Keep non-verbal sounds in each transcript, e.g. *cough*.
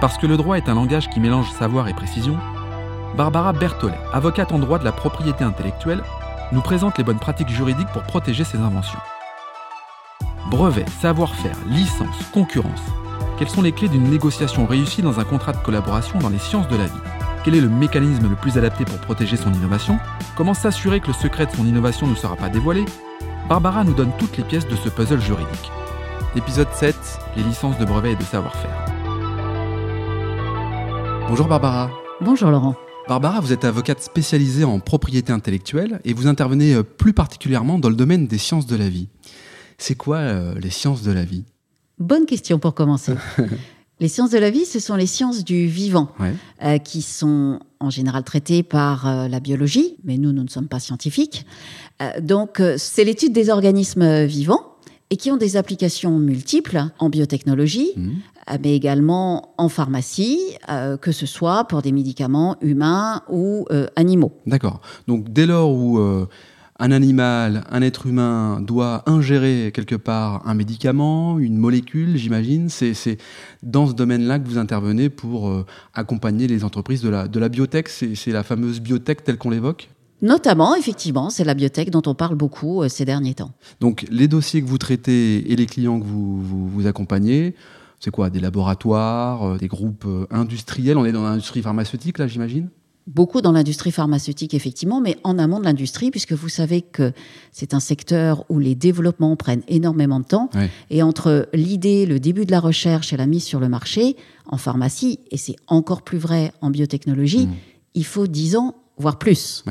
Parce que le droit est un langage qui mélange savoir et précision, Barbara Berthollet, avocate en droit de la propriété intellectuelle, nous présente les bonnes pratiques juridiques pour protéger ses inventions. Brevet, savoir-faire, licence, concurrence. Quelles sont les clés d'une négociation réussie dans un contrat de collaboration dans les sciences de la vie? Quel est le mécanisme le plus adapté pour protéger son innovation? Comment s'assurer que le secret de son innovation ne sera pas dévoilé? Barbara nous donne toutes les pièces de ce puzzle juridique. Épisode 7, les licences de brevet et de savoir-faire. Bonjour Barbara. Bonjour Laurent. Barbara, vous êtes avocate spécialisée en propriété intellectuelle et vous intervenez euh, plus particulièrement dans le domaine des sciences de la vie. C'est quoi euh, les sciences de la vie? Bonne question pour commencer. *laughs* les sciences de la vie, ce sont les sciences du vivant, euh, qui sont en général traitées par la biologie, mais nous, nous ne sommes pas scientifiques. donc, c'est l'étude des organismes vivants et qui ont des applications multiples en biotechnologie, mmh. Euh, mais également en pharmacie, euh, que ce soit pour des médicaments humains ou euh, animaux. D'accord. Donc dès lors où un animal, un être humain doit ingérer quelque part un médicament, une molécule, j'imagine, c'est dans ce domaine-là que vous intervenez pour accompagner les entreprises de la, de la biotech. C'est la fameuse biotech telle qu'on l'évoque? Notamment, effectivement, c'est la biotech dont on parle beaucoup euh, ces derniers temps. Donc, les dossiers que vous traitez et les clients que vous, vous, accompagnez, c'est quoi Des laboratoires, euh, des groupes euh, industriels? On est dans l'industrie pharmaceutique, là, j'imagine? Beaucoup dans l'industrie pharmaceutique, effectivement, mais en amont de l'industrie, puisque vous savez que c'est un secteur où les développements prennent énormément de temps. Et entre l'idée, le début de la recherche et la mise sur le marché, en pharmacie, et c'est encore plus vrai en biotechnologie, mmh. il faut 10 ans voire plus.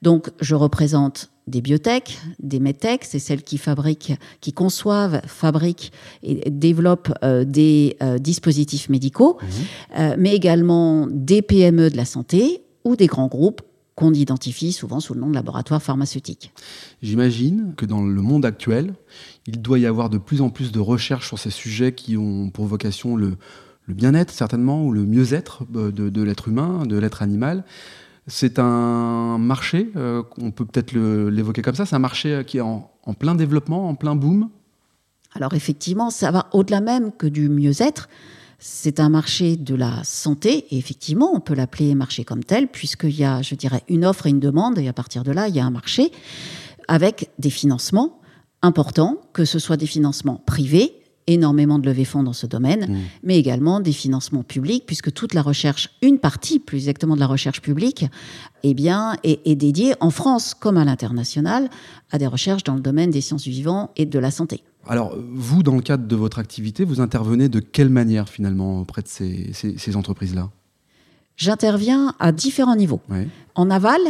Donc, je représente des biotech, des medtech, c'est celles qui fabriquent, qui conçoivent, fabriquent et développent euh, des euh, dispositifs médicaux, mhm. euh, mais également des PME de la santé ou des grands groupes qu'on identifie souvent sous le nom de laboratoire pharmaceutique. J'imagine que dans le monde actuel, il doit y avoir de plus en plus de recherches sur ces sujets qui ont pour vocation le, bien-être certainement ou le mieux-être de l'être humain, de l'être animal. C'est un marché, euh, on peut peut-être l'évoquer comme ça, c'est un marché euh, qui est en, plein développement, en plein boom. Alors effectivement, ça va au-delà même que du mieux-être. C'est un marché de la santé, et effectivement, on peut l'appeler marché comme tel, puisqu'il y a, je dirais, une offre et une demande, et à partir de là, il y a un marché avec des financements importants, que ce soit des financements privés, énormément de levées fonds dans ce domaine, mmh. mais également des financements publics, puisque toute la recherche, une partie plus exactement de la recherche publique, eh bien, est, dédiée en France comme à l'international à des recherches dans le domaine des sciences du vivant et de la santé. Alors, vous, dans le cadre de votre activité, vous intervenez de quelle manière finalement auprès de ces, entreprises-là? J'interviens à différents niveaux. En aval,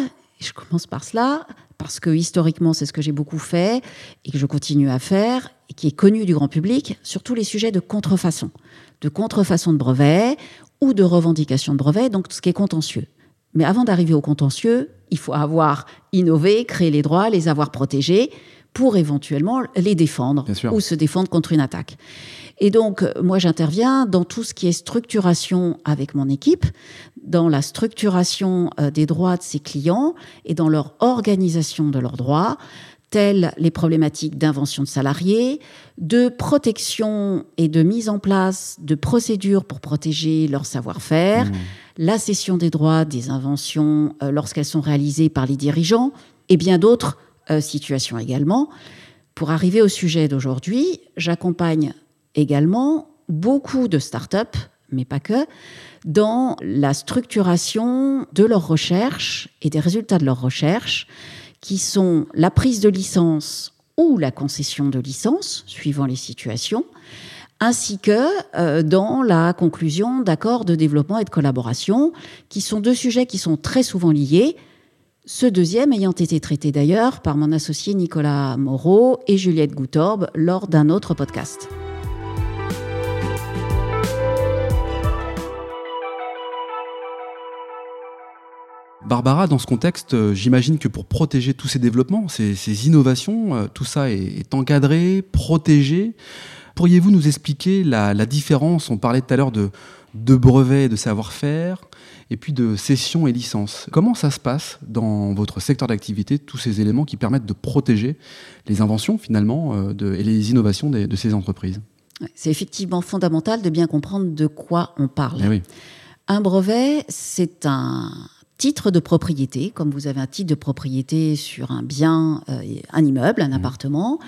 je commence par cela, parce que historiquement, c'est ce que j'ai beaucoup fait et que je continue à faire, et qui est connu du grand public, sur tous les sujets de contrefaçon, de contrefaçon de brevets ou de revendication de brevets, donc tout ce qui est contentieux. Mais avant d'arriver au contentieux, il faut avoir innové, créé les droits, les avoir protégés pour éventuellement les défendre ou se défendre contre une attaque. Et donc, moi, j'interviens dans tout ce qui est structuration avec mon équipe, dans la structuration euh, des droits de ses clients et dans leur organisation de leurs droits, telles les problématiques d'invention de salariés, de protection et de mise en place de procédures pour protéger leur savoir-faire, mmh. la cession des droits des inventions euh, lorsqu'elles sont réalisées par les dirigeants, et bien d'autres euh, situations également. Pour arriver au sujet d'aujourd'hui, j'accompagne également beaucoup de startups, mais pas que, dans la structuration de leurs recherches et des résultats de leurs recherches, qui sont la prise de licence ou la concession de licence, suivant les situations, ainsi que euh, dans la conclusion d'accords de développement et de collaboration, qui sont deux sujets qui sont très souvent liés, ce deuxième ayant été traité d'ailleurs par mon associé Nicolas Moreau et Juliette Goutorbe lors d'un autre podcast. Barbara, dans ce contexte, euh, j'imagine que pour protéger tous ces développements, ces, innovations, euh, tout ça est, encadré, protégé. Pourriez-vous nous expliquer la, différence? On parlait tout à l'heure de, de brevets, de savoir-faire, et puis de cession et licence. Comment ça se passe dans votre secteur d'activité, tous ces éléments qui permettent de protéger les inventions finalement euh, et les innovations de ces entreprises? C'est effectivement fondamental de bien comprendre de quoi on parle. Eh un brevet, c'est un titre de propriété, comme vous avez un titre de propriété sur un bien, euh, un immeuble, un mmh. appartement,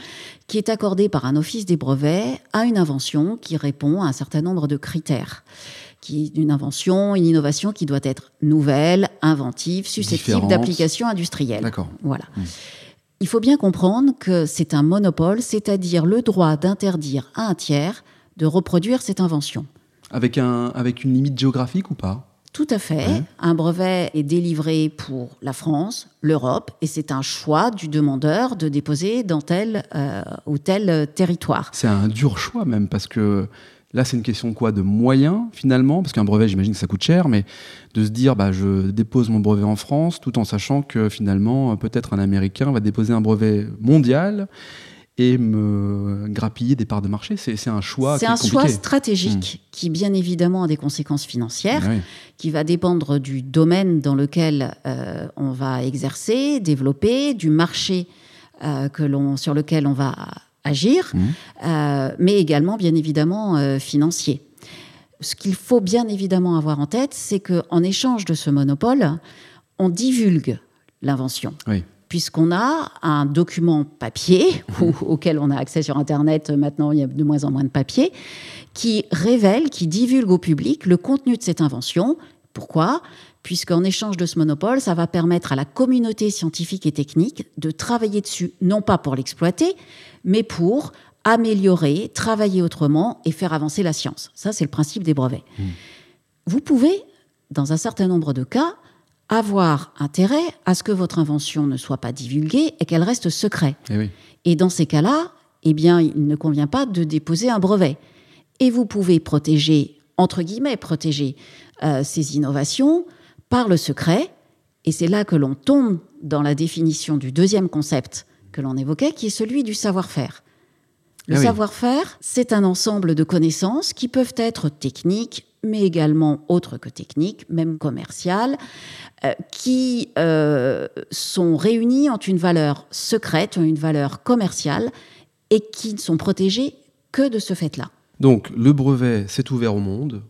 qui est accordé par un office des brevets à une invention qui répond à un certain nombre de critères qui est une invention, une innovation qui doit être nouvelle, inventive, susceptible d'application industrielle. D'accord. Voilà. Mmh. Il faut bien comprendre que c'est un monopole, c'est-à-dire le droit d'interdire à un tiers de reproduire cette invention. Avec, un, avec une limite géographique ou pas? Tout à fait. Un brevet est délivré pour la France, l'Europe, et c'est un choix du demandeur de déposer dans tel euh, ou tel territoire. C'est un dur choix même, parce que Là, c'est une question quoi De moyens, finalement? Parce qu'un brevet, j'imagine que ça coûte cher, mais de se dire, bah, je dépose mon brevet en France, tout en sachant que finalement, peut-être un Américain va déposer un brevet mondial et me grappiller des parts de marché. C'est un choix. C'est un choix stratégique hmm. qui, bien évidemment, a des conséquences financières, qui va dépendre du domaine dans lequel euh, on va exercer, développer, du marché euh, que sur lequel on va agir, mmh. euh, mais également, bien évidemment, financier. Ce qu'il faut bien évidemment avoir en tête, c'est qu'en échange de ce monopole, on divulgue l'invention. Puisqu'on a un document papier, mmh. auquel on a accès sur Internet, maintenant il y a de moins en moins de papier, qui révèle, qui divulgue au public le contenu de cette invention. Pourquoi? Puisqu'en échange de ce monopole, ça va permettre à la communauté scientifique et technique de travailler dessus, non pas pour l'exploiter, mais pour améliorer, travailler autrement et faire avancer la science. Ça, c'est le principe des brevets. Hmm. Vous pouvez, dans un certain nombre de cas, avoir intérêt à ce que votre invention ne soit pas divulguée et qu'elle reste secrète. Eh et, dans ces cas-là, eh bien, il ne convient pas de déposer un brevet. Et vous pouvez protéger, entre guillemets, protéger euh, ces innovations par le secret. Et c'est là que l'on tombe dans la définition du deuxième concept que l'on évoquait, qui est celui du savoir-faire. Le ah savoir-faire, c'est un ensemble de connaissances qui peuvent être techniques, mais également autres que techniques, même commerciales, euh, qui euh, sont réunies entre une valeur secrète, une valeur commerciale, et qui ne sont protégées que de ce fait-là. Donc le brevet, c'est ouvert au monde.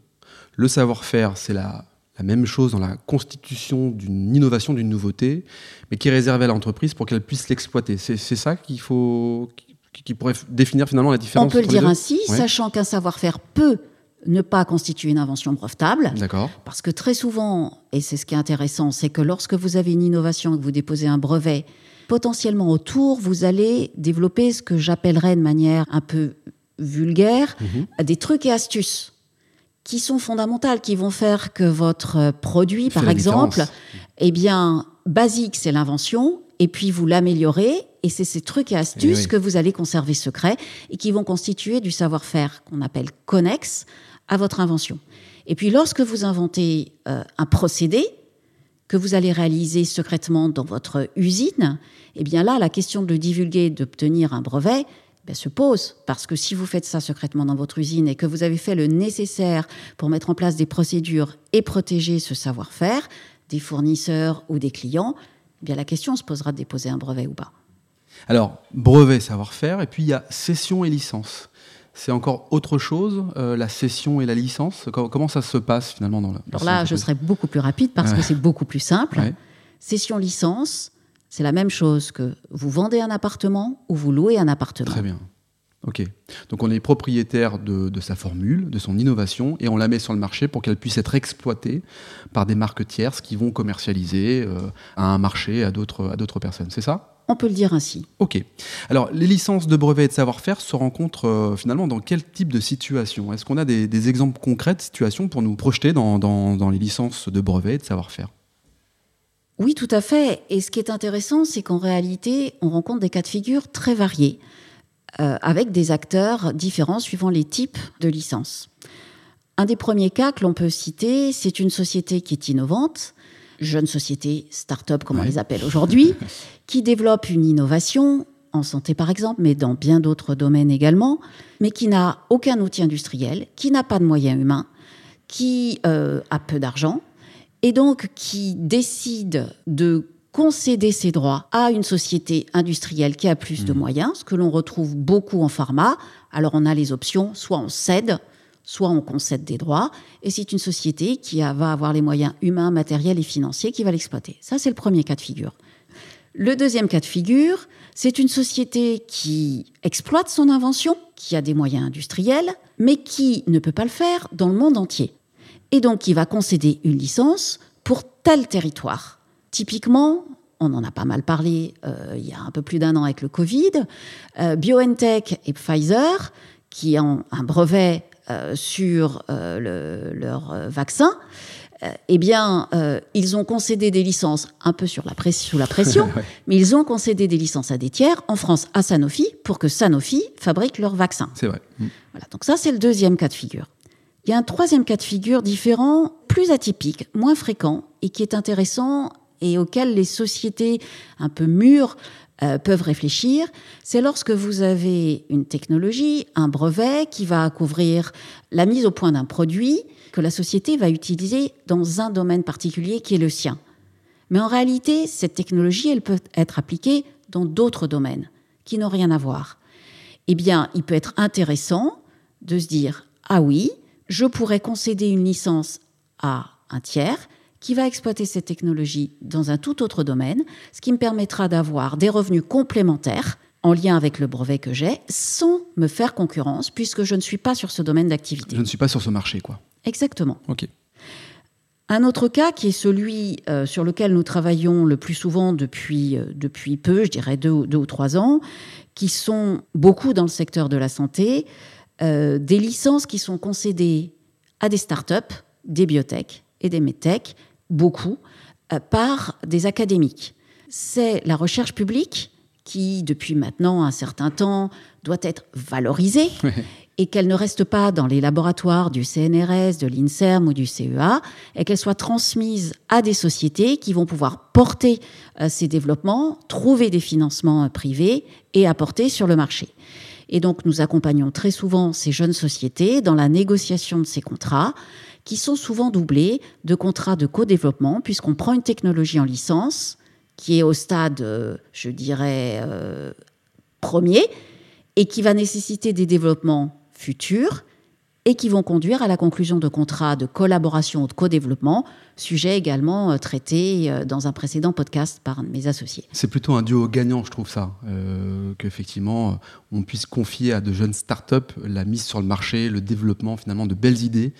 Le savoir-faire, c'est la la même chose dans la constitution d'une innovation, d'une nouveauté, mais qui est réservée à l'entreprise pour qu'elle puisse l'exploiter. C'est ça qu'il faut, qui, pourrait définir finalement la différence. On peut le dire ainsi, sachant qu'un savoir-faire peut ne pas constituer une invention brevetable. D'accord. Parce que très souvent, et c'est ce qui est intéressant, c'est que lorsque vous avez une innovation et que vous déposez un brevet, potentiellement autour, vous allez développer ce que j'appellerais de manière un peu vulgaire, mhm. des trucs et astuces qui sont fondamentales, qui vont faire que votre produit, par exemple, eh bien, basique, c'est l'invention, et puis vous l'améliorez, et c'est ces trucs et astuces eh que vous allez conserver secrets et qui vont constituer du savoir-faire qu'on appelle connexe à votre invention. Et puis lorsque vous inventez euh, un procédé que vous allez réaliser secrètement dans votre usine, eh bien là, la question de le divulguer, d'obtenir un brevet, ben, se pose. Parce que si vous faites ça secrètement dans votre usine et que vous avez fait le nécessaire pour mettre en place des procédures et protéger ce savoir-faire des fournisseurs ou des clients, eh bien la question se posera de déposer un brevet ou pas. Alors, brevet, savoir-faire, et puis il y a cession et licence. C'est encore autre chose, euh, la cession et la licence? Comment ça se passe finalement dans le... Alors là, je serai beaucoup plus rapide parce que c'est beaucoup plus simple. Cession-licence, c'est la même chose que vous vendez un appartement ou vous louez un appartement. Très bien. Ok. Donc on est propriétaire de, sa formule, de son innovation, et on la met sur le marché pour qu'elle puisse être exploitée par des marques tierces qui vont commercialiser euh, à un marché, à d'autres personnes. C'est ça? On peut le dire ainsi. Ok. Alors les licences de brevets et de savoir-faire se rencontrent euh, finalement dans quel type de situation? Est-ce qu'on a des, exemples concrets de situations pour nous projeter dans, dans les licences de brevets et de savoir-faire? Oui, tout à fait. Et ce qui est intéressant, c'est qu'en réalité, on rencontre des cas de figure très variés, euh, avec des acteurs différents suivant les types de licences. Un des premiers cas que l'on peut citer, c'est une société qui est innovante, jeune société, start-up comme on les appelle aujourd'hui, *laughs* qui développe une innovation en santé par exemple, mais dans bien d'autres domaines également, mais qui n'a aucun outil industriel, qui n'a pas de moyens humains, qui euh, a peu d'argent, et donc qui décide de concéder ses droits à une société industrielle qui a plus de mmh. moyens, ce que l'on retrouve beaucoup en pharma, Alors on a les options, soit on cède, soit on concède des droits, et c'est une société qui va avoir les moyens humains, matériels et financiers qui va l'exploiter. Ça, c'est le premier cas de figure. Le deuxième cas de figure, c'est une société qui exploite son invention, qui a des moyens industriels, mais qui ne peut pas le faire dans le monde entier. Et donc qui va concéder une licence pour tel territoire. Typiquement, on en a pas mal parlé euh, il y a un peu plus d'un an avec le Covid, euh, BioNTech et Pfizer, qui ont un brevet sur euh, leur euh, vaccin, eh bien, ils ont concédé des licences un peu sur la sous la pression, *laughs* mais ils ont concédé des licences à des tiers, en France à Sanofi, pour que Sanofi fabrique leur vaccin. C'est vrai. Mm. Voilà, donc ça, c'est le deuxième cas de figure. Il y a un troisième cas de figure différent, plus atypique, moins fréquent, et qui est intéressant et auquel les sociétés un peu mûres euh, peuvent réfléchir, c'est lorsque vous avez une technologie, un brevet qui va couvrir la mise au point d'un produit que la société va utiliser dans un domaine particulier qui est le sien. Mais en réalité, cette technologie, elle peut être appliquée dans d'autres domaines qui n'ont rien à voir. Eh bien, il peut être intéressant de se dire, ah oui, je pourrais concéder une licence à un tiers qui va exploiter cette technologie dans un tout autre domaine, ce qui me permettra d'avoir des revenus complémentaires en lien avec le brevet que j'ai, sans me faire concurrence, puisque je ne suis pas sur ce domaine d'activité. Je ne suis pas sur ce marché, quoi. Exactement. Ok. Un autre cas qui est celui euh, sur lequel nous travaillons le plus souvent depuis, euh, depuis peu, je dirais deux, deux, ou trois ans, qui sont beaucoup dans le secteur de la santé, euh, des licences qui sont concédées à des startups, des biotech et des medtech beaucoup, euh, par des académiques. C'est la recherche publique qui, depuis maintenant un certain temps, doit être valorisée et qu'elle ne reste pas dans les laboratoires du CNRS, de l'INSERM ou du CEA, et qu'elle soit transmise à des sociétés qui vont pouvoir porter euh, ces développements, trouver des financements euh, privés et apporter sur le marché. Et donc nous accompagnons très souvent ces jeunes sociétés dans la négociation de ces contrats qui sont souvent doublés de contrats de co-développement, puisqu'on prend une technologie en licence qui est au stade, euh, je dirais, euh, premier, et qui va nécessiter des développements futurs et qui vont conduire à la conclusion de contrats de collaboration ou de co-développement, sujet également euh, traité dans un précédent podcast par mes associés. C'est plutôt un duo gagnant, je trouve ça, qu'effectivement on puisse confier à de jeunes startups la mise sur le marché, le développement finalement de belles idées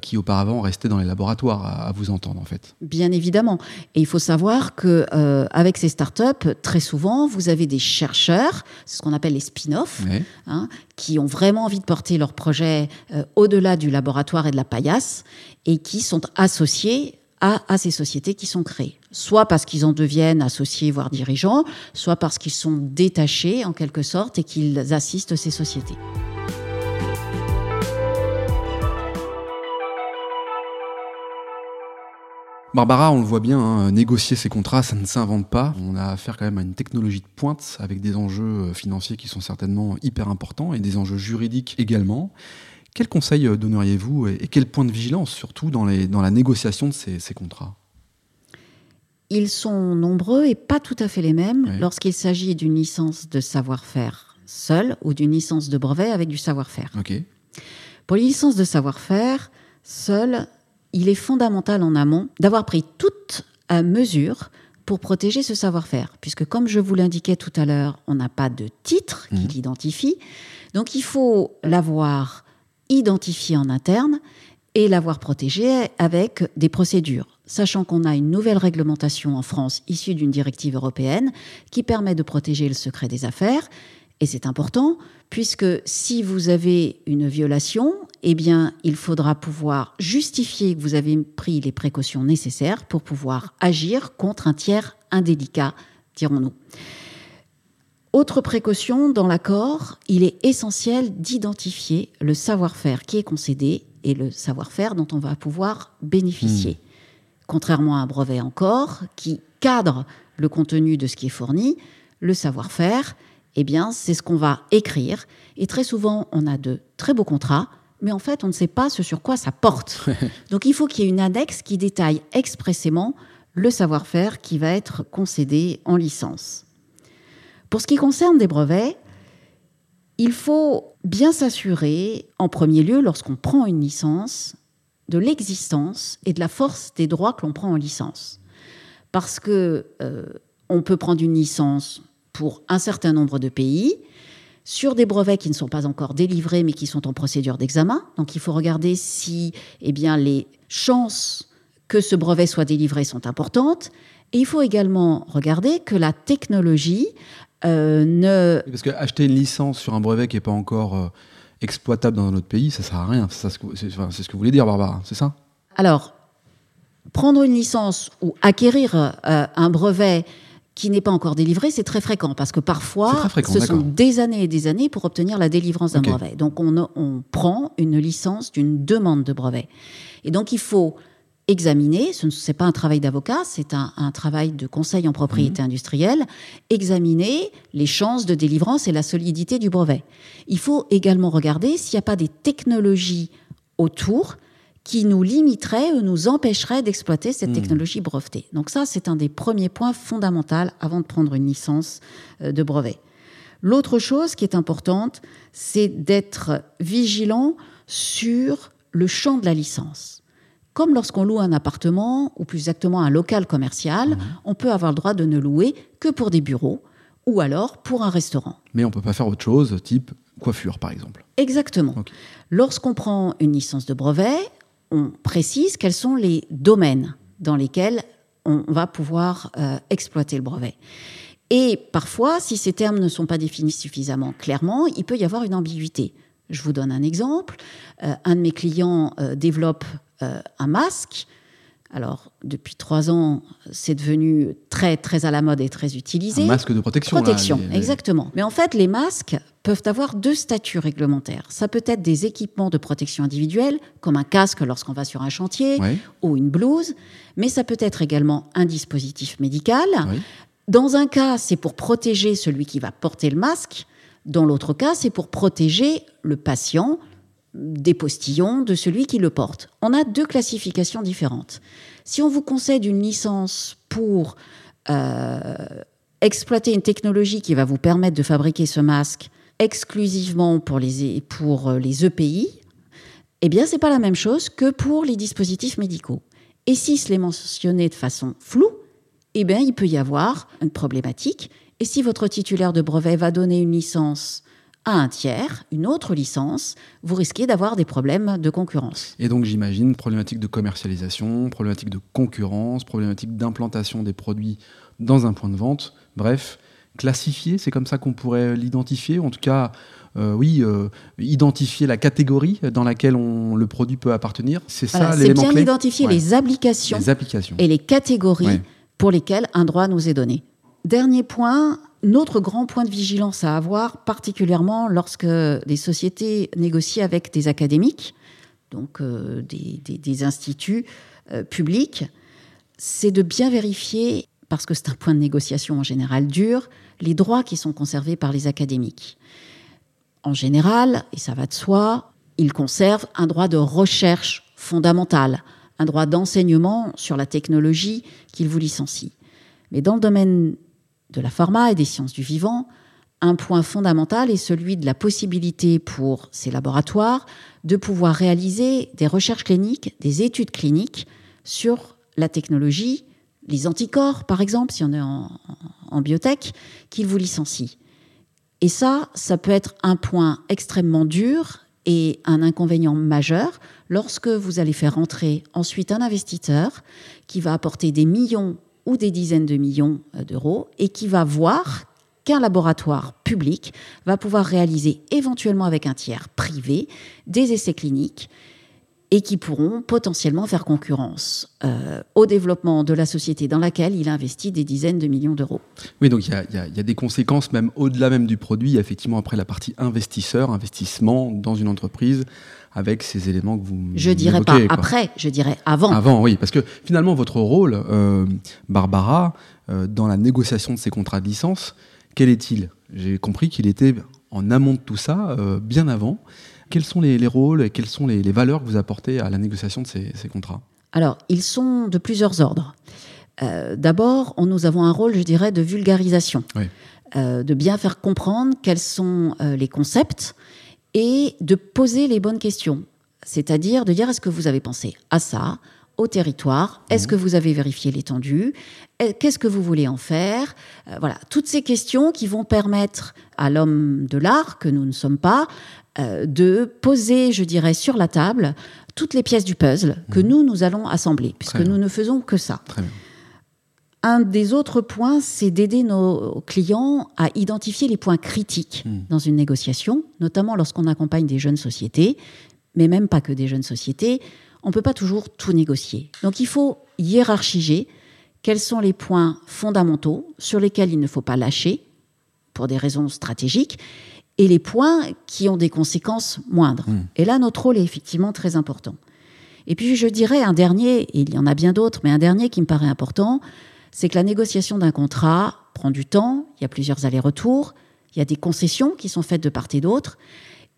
qui auparavant restaient dans les laboratoires, à, vous entendre en fait. Bien évidemment. Et il faut savoir que euh, avec ces startups, très souvent, vous avez des chercheurs, c'est ce qu'on appelle les spin-offs, hein, qui ont vraiment envie de porter leur projet euh, au-delà du laboratoire et de la paillasse, et qui sont associés à, à, ces sociétés qui sont créées. Soit parce qu'ils en deviennent associés, voire dirigeants, soit parce qu'ils sont détachés en quelque sorte et qu'ils assistent ces sociétés. Barbara, on le voit bien, hein, négocier ces contrats, ça ne s'invente pas. On a affaire quand même à une technologie de pointe avec des enjeux euh, financiers qui sont certainement hyper importants et des enjeux juridiques également. Quels conseils euh, donneriez-vous et quel point de vigilance surtout dans, la négociation de ces, contrats? Ils sont nombreux et pas tout à fait les mêmes lorsqu'il s'agit d'une licence de savoir-faire seule ou d'une licence de brevet avec du savoir-faire. Pour les licences de savoir-faire, seule, il est fondamental en amont d'avoir pris toute mesure pour protéger ce savoir-faire, puisque comme je vous l'indiquais tout à l'heure, on n'a pas de titre qui mmh. l'identifie. Donc il faut l'avoir identifié en interne et l'avoir protégé avec des procédures, sachant qu'on a une nouvelle réglementation en France issue d'une directive européenne qui permet de protéger le secret des affaires. Et c'est important, puisque si vous avez une violation, eh bien, il faudra pouvoir justifier que vous avez pris les précautions nécessaires pour pouvoir agir contre un tiers indélicat, dirons-nous. Autre précaution, dans l'accord, il est essentiel d'identifier le savoir-faire qui est concédé et le savoir-faire dont on va pouvoir bénéficier. Hmm. Contrairement à un brevet encore, qui cadre le contenu de ce qui est fourni, le savoir-faire, eh bien, c'est ce qu'on va écrire. Et très souvent, on a de très beaux contrats, mais en fait, on ne sait pas ce sur quoi ça porte. Donc, il faut qu'il y ait une index qui détaille expressément le savoir-faire qui va être concédé en licence. Pour ce qui concerne des brevets, Il faut bien s'assurer, en premier lieu, lorsqu'on prend une licence, de l'existence et de la force des droits que l'on prend en licence. Parce que euh, on peut prendre une licence pour un certain nombre de pays sur des brevets qui ne sont pas encore délivrés mais qui sont en procédure d'examen. Donc il faut regarder si eh bien, les chances que ce brevet soit délivré sont importantes. Et il faut également regarder que la technologie euh, ne... Parce que acheter une licence sur un brevet qui n'est pas encore euh, exploitable dans notre pays, ça ne sert à rien. C'est ce, que vous voulez dire, Barbara, c'est ça? Alors, prendre une licence ou acquérir euh, un brevet qui n'est pas encore délivré, c'est très fréquent parce que parfois, ce sont des années et des années pour obtenir la délivrance d'un brevet. Donc, on, on, prend une licence d'une demande de brevet. Et donc, il faut examiner, ce n'est pas un travail d'avocat, c'est un, travail de conseil en propriété mmh. industrielle, examiner les chances de délivrance et la solidité du brevet. Il faut également regarder s'il n'y a pas des technologies autour qui nous limiterait ou nous empêcherait d'exploiter cette hmm. technologie brevetée. Donc ça, c'est un des premiers points fondamentaux avant de prendre une licence euh, de brevet. L'autre chose qui est importante, c'est d'être vigilant sur le champ de la licence. Comme lorsqu'on loue un appartement, ou plus exactement un local commercial, hmm. on peut avoir le droit de ne louer que pour des bureaux ou alors pour un restaurant. Mais on ne peut pas faire autre chose, type coiffure par exemple. Exactement. Lorsqu'on prend une licence de brevet, on précise quels sont les domaines dans lesquels on va pouvoir euh, exploiter le brevet. Et parfois, si ces termes ne sont pas définis suffisamment clairement, il peut y avoir une ambiguïté. Je vous donne un exemple. Euh, un de mes clients euh, développe un masque alors, depuis trois ans, c'est devenu très, très à la mode et très utilisé. Un masque de protection. Protection, exactement. Mais en fait, les masques peuvent avoir deux statuts réglementaires. Ça peut être des équipements de protection individuelle, comme un casque lorsqu'on va sur un chantier, ou une blouse, mais ça peut être également un dispositif médical. Dans un cas, c'est pour protéger celui qui va porter le masque. Dans l'autre cas, c'est pour protéger le patient, des postillons de celui qui le porte. On a deux classifications différentes. Si on vous concède une licence pour euh, exploiter une technologie qui va vous permettre de fabriquer ce masque exclusivement pour les, pour euh, les EPI, eh bien, c'est pas la même chose que pour les dispositifs médicaux. Et si ce est mentionné de façon floue, eh bien, il peut y avoir une problématique. Et si votre titulaire de brevet va donner une licence à un tiers, une autre licence, vous risquez d'avoir des problèmes de concurrence. Et donc j'imagine problématique de commercialisation, problématique de concurrence, problématique d'implantation des produits dans un point de vente. Bref, classifier, c'est comme ça qu'on pourrait l'identifier, en tout cas, euh, oui, euh, identifier la catégorie dans laquelle on, le produit peut appartenir. C'est ça l'élément clé. C'est bien identifier les, applications les, applications et les catégories pour lesquelles un droit nous est donné. Dernier point, notre grand point de vigilance à avoir, particulièrement lorsque des sociétés négocient avec des académiques, donc euh, des, instituts euh, publics, c'est de bien vérifier, parce que c'est un point de négociation en général dur, les droits qui sont conservés par les académiques. En général, et ça va de soi, ils conservent un droit de recherche fondamentale, un droit d'enseignement sur la technologie qu'ils vous licencient. Mais dans le domaine de la pharma et des sciences du vivant, un point fondamental est celui de la possibilité pour ces laboratoires de pouvoir réaliser des recherches cliniques, des études cliniques sur la technologie, les anticorps par exemple, si on est en, biotech, qu'ils vous licencient. Et ça, ça peut être un point extrêmement dur et un inconvénient majeur lorsque vous allez faire entrer ensuite un investisseur qui va apporter des millions ou des dizaines de millions euh, d'euros et qui va voir qu'un laboratoire public va pouvoir réaliser éventuellement avec un tiers privé des essais cliniques et qui pourront potentiellement faire concurrence euh, au développement de la société dans laquelle il investit des dizaines de millions d'euros. Oui, donc il y, a des conséquences même au-delà même du produit, effectivement après la partie investisseur, investissement dans une entreprise avec ces éléments que vous Je dirais pas après, je dirais avant. Avant, oui, parce que finalement votre rôle, euh, Barbara, euh, dans la négociation de ces contrats de licence, quel est-il? J'ai compris qu'il était en amont de tout ça, bien avant. Quels sont les, rôles et quelles sont les, valeurs que vous apportez à la négociation de ces, contrats? Alors, ils sont de plusieurs ordres. Euh, d'abord, nous avons un rôle, je dirais, de vulgarisation. de bien faire comprendre quels sont les concepts et de poser les bonnes questions. C'est-à-dire de dire est-ce que vous avez pensé à ça, au territoire? Est-ce mmh. que vous avez vérifié l'étendue? Qu'est-ce que vous voulez en faire? Euh, Voilà, toutes ces questions qui vont permettre à l'homme de l'art, que nous ne sommes pas, euh, de poser, je dirais, sur la table toutes les pièces du puzzle que mmh. nous, nous allons assembler, puisque nous ne faisons que ça. Un des autres points, c'est d'aider nos clients à identifier les points critiques mmh. dans une négociation, notamment lorsqu'on accompagne des jeunes sociétés, mais même pas que des jeunes sociétés on ne peut pas toujours tout négocier. Donc il faut hiérarchiser quels sont les points fondamentaux sur lesquels il ne faut pas lâcher pour des raisons stratégiques et les points qui ont des conséquences moindres. Hmm. Et là, notre rôle est effectivement très important. Et puis je dirais un dernier, et il y en a bien d'autres, mais un dernier qui me paraît important, c'est que la négociation d'un contrat prend du temps, il y a plusieurs allers-retours, il y a des concessions qui sont faites de part et d'autre,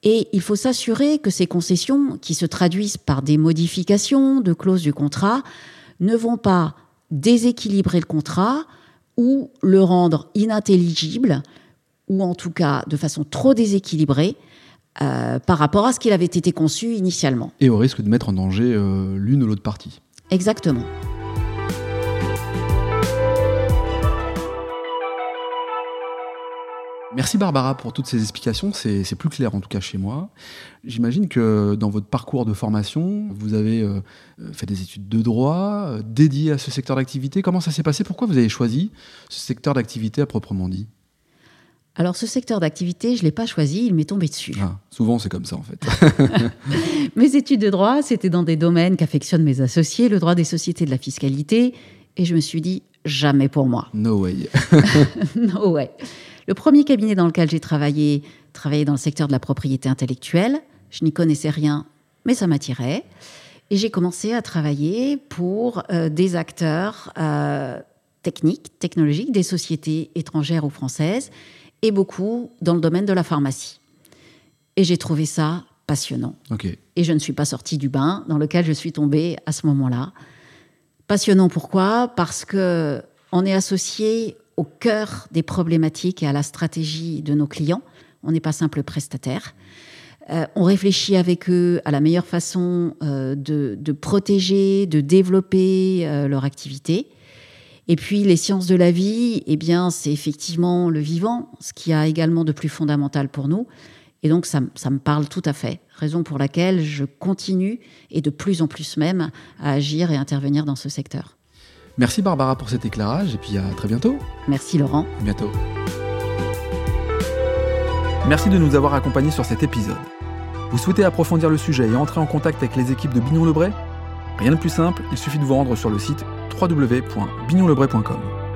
et il faut s'assurer que ces concessions, qui se traduisent par des modifications de clauses du contrat, ne vont pas déséquilibrer le contrat ou le rendre inintelligible, ou en tout cas de façon trop déséquilibrée euh, par rapport à ce qu'il avait été conçu initialement. Et au risque de mettre en danger euh, l'une ou l'autre partie. Exactement. Merci Barbara pour toutes ces explications, c'est plus clair en tout cas chez moi. J'imagine que dans votre parcours de formation, vous avez euh, fait des études de droit euh, dédiées à ce secteur d'activité. Comment ça s'est passé? Pourquoi vous avez choisi ce secteur d'activité à proprement dit? Alors ce secteur d'activité, je ne l'ai pas choisi, il m'est tombé dessus. Ah, souvent c'est comme ça en fait. *laughs* mes études de droit, c'était dans des domaines qu'affectionnent mes associés, le droit des sociétés de la fiscalité, et je me suis dit, jamais pour moi. No way. *laughs* no way. Le premier cabinet dans lequel j'ai travaillé, travaillait dans le secteur de la propriété intellectuelle. Je n'y connaissais rien, mais ça m'attirait. Et j'ai commencé à travailler pour euh, des acteurs euh, techniques, technologiques, des sociétés étrangères ou françaises, et beaucoup dans le domaine de la pharmacie. Et j'ai trouvé ça passionnant. Et je ne suis pas sortie du bain dans lequel je suis tombée à ce moment-là. Passionnant pourquoi? Parce que on est associé au cœur des problématiques et à la stratégie de nos clients. On n'est pas simple prestataire. Euh, on réfléchit avec eux à la meilleure façon euh, de, protéger, de développer euh, leur activité. Et puis les sciences de la vie, eh bien, c'est effectivement le vivant, ce qui a également de plus fondamental pour nous. Et donc ça, ça, me parle tout à fait, raison pour laquelle je continue et de plus en plus même à agir et intervenir dans ce secteur. Merci Barbara pour cet éclairage et puis à très bientôt. Merci Laurent. À bientôt. Merci de nous avoir accompagnés sur cet épisode. Vous souhaitez approfondir le sujet et entrer en contact avec les équipes de Bignon Lebray Rien de plus simple, il suffit de vous rendre sur le site www.bignonlebray.com.